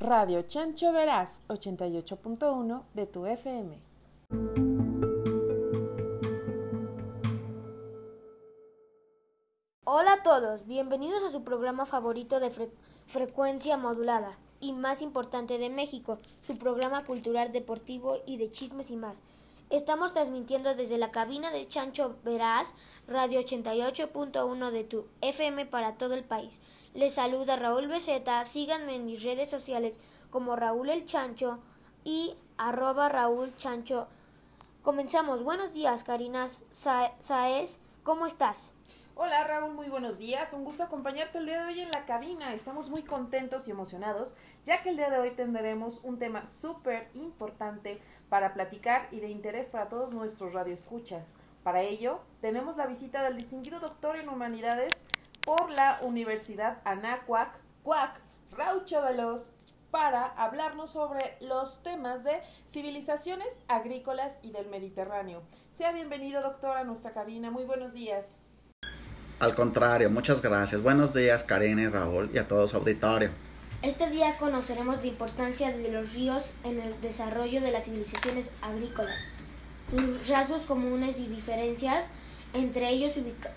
Radio Chancho Verás 88.1 de tu FM. Hola a todos, bienvenidos a su programa favorito de frecuencia modulada y más importante de México, su programa cultural, deportivo y de chismes y más. Estamos transmitiendo desde la cabina de Chancho Verás, Radio 88.1 de tu FM para todo el país. Les saluda Raúl Beceta. Síganme en mis redes sociales como Raúl el Chancho y arroba Raúl Chancho. Comenzamos. Buenos días, Karina Saez. ¿Cómo estás? Hola Raúl, muy buenos días. Un gusto acompañarte el día de hoy en la cabina. Estamos muy contentos y emocionados, ya que el día de hoy tendremos un tema súper importante para platicar y de interés para todos nuestros radioescuchas. Para ello, tenemos la visita del distinguido doctor en humanidades por la Universidad Anáhuac, Cuac, Raucho Veloz, para hablarnos sobre los temas de civilizaciones agrícolas y del Mediterráneo. Sea bienvenido, doctor, a nuestra cabina. Muy buenos días. Al contrario, muchas gracias. Buenos días, Karina y Raúl, y a todo su auditorio. Este día conoceremos la importancia de los ríos en el desarrollo de las civilizaciones agrícolas, sus rasgos comunes y diferencias, entre ellos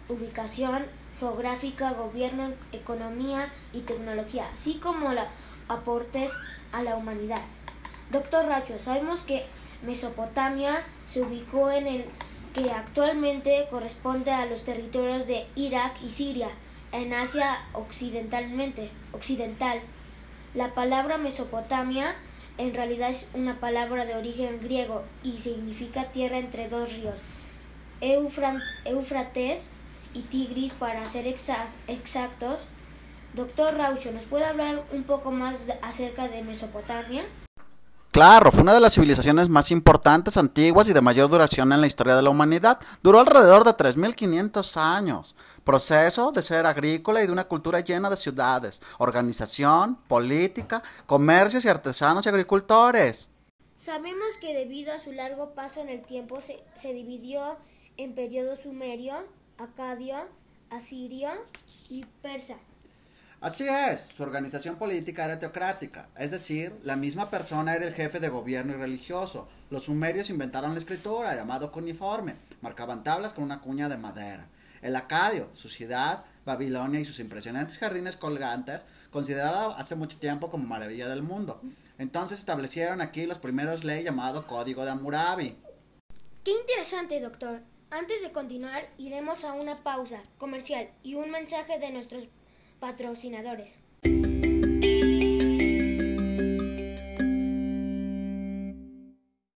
ubicación, geográfica, gobierno, economía y tecnología, así como los aportes a la humanidad. Doctor Racho, sabemos que Mesopotamia se ubicó en el que actualmente corresponde a los territorios de Irak y Siria, en Asia occidentalmente, occidental. La palabra Mesopotamia en realidad es una palabra de origen griego y significa tierra entre dos ríos, Éufrates y Tigris para ser exactos. Doctor Raucho, ¿nos puede hablar un poco más acerca de Mesopotamia? Claro, fue una de las civilizaciones más importantes, antiguas y de mayor duración en la historia de la humanidad. Duró alrededor de 3.500 años. Proceso de ser agrícola y de una cultura llena de ciudades, organización, política, comercios y artesanos y agricultores. Sabemos que debido a su largo paso en el tiempo se, se dividió en periodo sumerio, acadio, asirio y persa. Así es, su organización política era teocrática, es decir, la misma persona era el jefe de gobierno y religioso. Los sumerios inventaron la escritura, llamado cuneiforme, marcaban tablas con una cuña de madera. El acadio, su ciudad, Babilonia y sus impresionantes jardines colgantes, considerada hace mucho tiempo como maravilla del mundo. Entonces establecieron aquí los primeros leyes llamado Código de Hammurabi. Qué interesante, doctor. Antes de continuar, iremos a una pausa comercial y un mensaje de nuestros patrocinadores.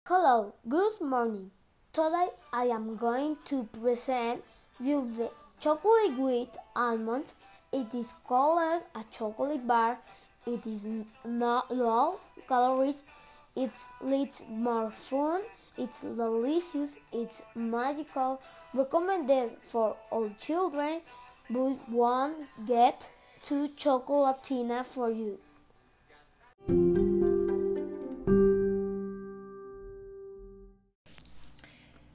Hello, good morning. Today I am going to present you the chocolate with almonds. It is called a chocolate bar. It is not low calories. It's leads more fun. It's delicious. It's magical. Recommended for all children. But one get two chocolatina for you.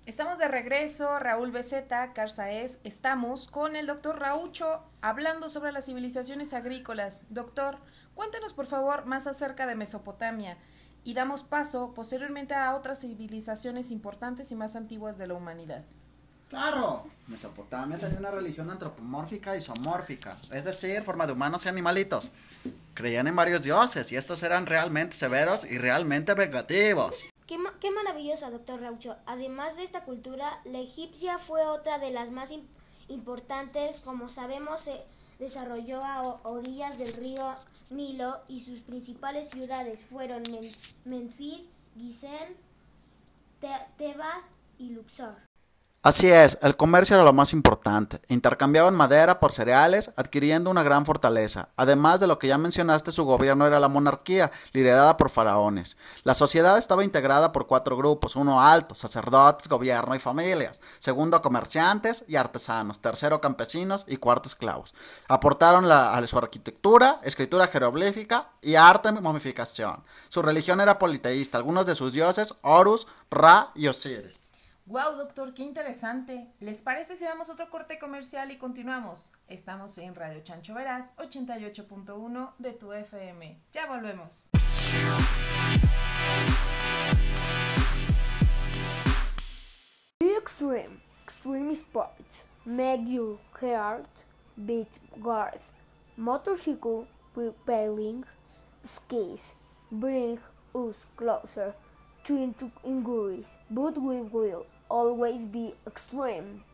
Estamos de regreso, Raúl Beceta, Carzaez. Estamos con el doctor Raucho hablando sobre las civilizaciones agrícolas. Doctor, cuéntenos por favor más acerca de Mesopotamia y damos paso posteriormente a otras civilizaciones importantes y más antiguas de la humanidad. Claro, Mesopotamia tenía una religión antropomórfica y somórfica, es decir, forma de humanos y animalitos. Creían en varios dioses y estos eran realmente severos y realmente vengativos. Qué, qué maravillosa, doctor Raucho. Además de esta cultura, la egipcia fue otra de las más importantes. Como sabemos, se desarrolló a orillas del río Nilo y sus principales ciudades fueron Memphis, Gizeh, Tebas y Luxor. Así es, el comercio era lo más importante. Intercambiaban madera por cereales, adquiriendo una gran fortaleza. Además de lo que ya mencionaste, su gobierno era la monarquía, liderada por faraones. La sociedad estaba integrada por cuatro grupos, uno alto, sacerdotes, gobierno y familias, segundo comerciantes y artesanos, tercero campesinos y cuarto esclavos. Aportaron a su arquitectura, escritura jeroglífica y arte de momificación. Su religión era politeísta, algunos de sus dioses, Horus, Ra y Osiris. Wow, doctor, qué interesante. ¿Les parece si damos otro corte comercial y continuamos? Estamos en Radio Chancho Verás 88.1 de tu FM. Ya volvemos. Extreme, extreme sports make your heart beat guard. Motorcycle repelling skis bring us closer to injuries, but we will always be extreme.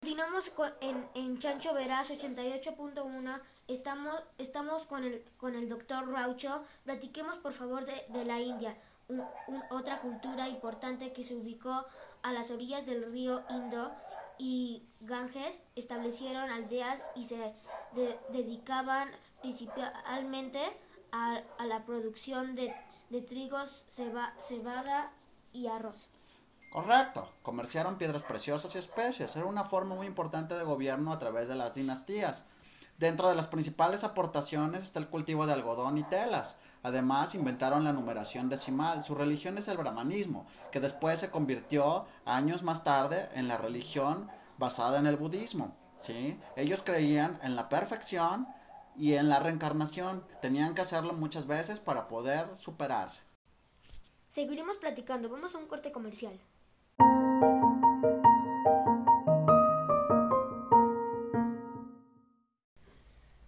Continuamos con, en, en, Chancho Verás 88.1. Estamos, estamos con, el, con el doctor Raucho. Platiquemos por favor de, de la India, un, otra cultura importante que se ubicó a las orillas del río Indo y Ganges. Establecieron aldeas y se de, dedicaban principalmente a, la producción de, de trigos, ceba, cebada y arroz. Correcto, comerciaron piedras preciosas y especies, era una forma muy importante de gobierno a través de las dinastías. Dentro de las principales aportaciones está el cultivo de algodón y telas. Además, inventaron la numeración decimal. Su religión es el brahmanismo, que después se convirtió años más tarde en la religión basada en el budismo. ¿sí? Ellos creían en la perfección y en la reencarnación. Tenían que hacerlo muchas veces para poder superarse. Seguiremos platicando. Vamos a un corte comercial.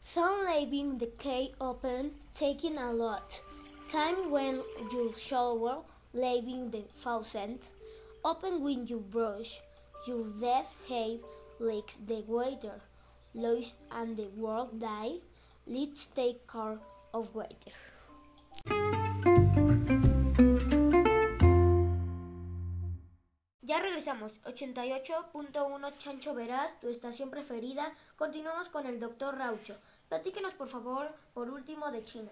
Some leaving the cave open, taking a lot. Time when you shower, leaving the faucet. Open when you brush. Your death have leaks the water. Lois and the world die. Let's take care of water. Ya regresamos, 88.1 Chancho Verás, tu estación preferida. Continuamos con el doctor Raucho. Platíquenos por favor, por último, de China.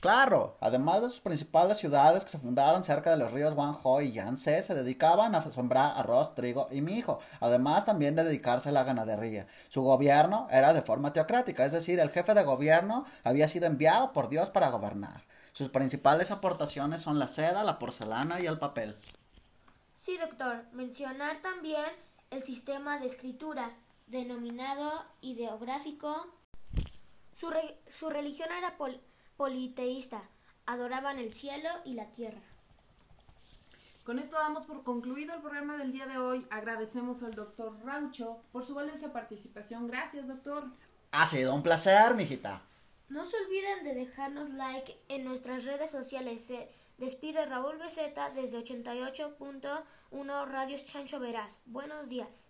Claro, además de sus principales ciudades que se fundaron cerca de los ríos Guangzhou y Yangtze, se dedicaban a sembrar arroz, trigo y mijo, además también de dedicarse a la ganadería. Su gobierno era de forma teocrática, es decir, el jefe de gobierno había sido enviado por Dios para gobernar. Sus principales aportaciones son la seda, la porcelana y el papel. Sí, doctor. Mencionar también el sistema de escritura, denominado ideográfico. Su, re su religión era pol politeísta, adoraban el cielo y la tierra. Con esto damos por concluido el programa del día de hoy. Agradecemos al doctor Raucho por su valiosa participación. Gracias, doctor. Ha sido un placer, mijita. No se olviden de dejarnos like en nuestras redes sociales. Se despide Raúl Beceta desde 88.1 Radios Chancho Verás. Buenos días.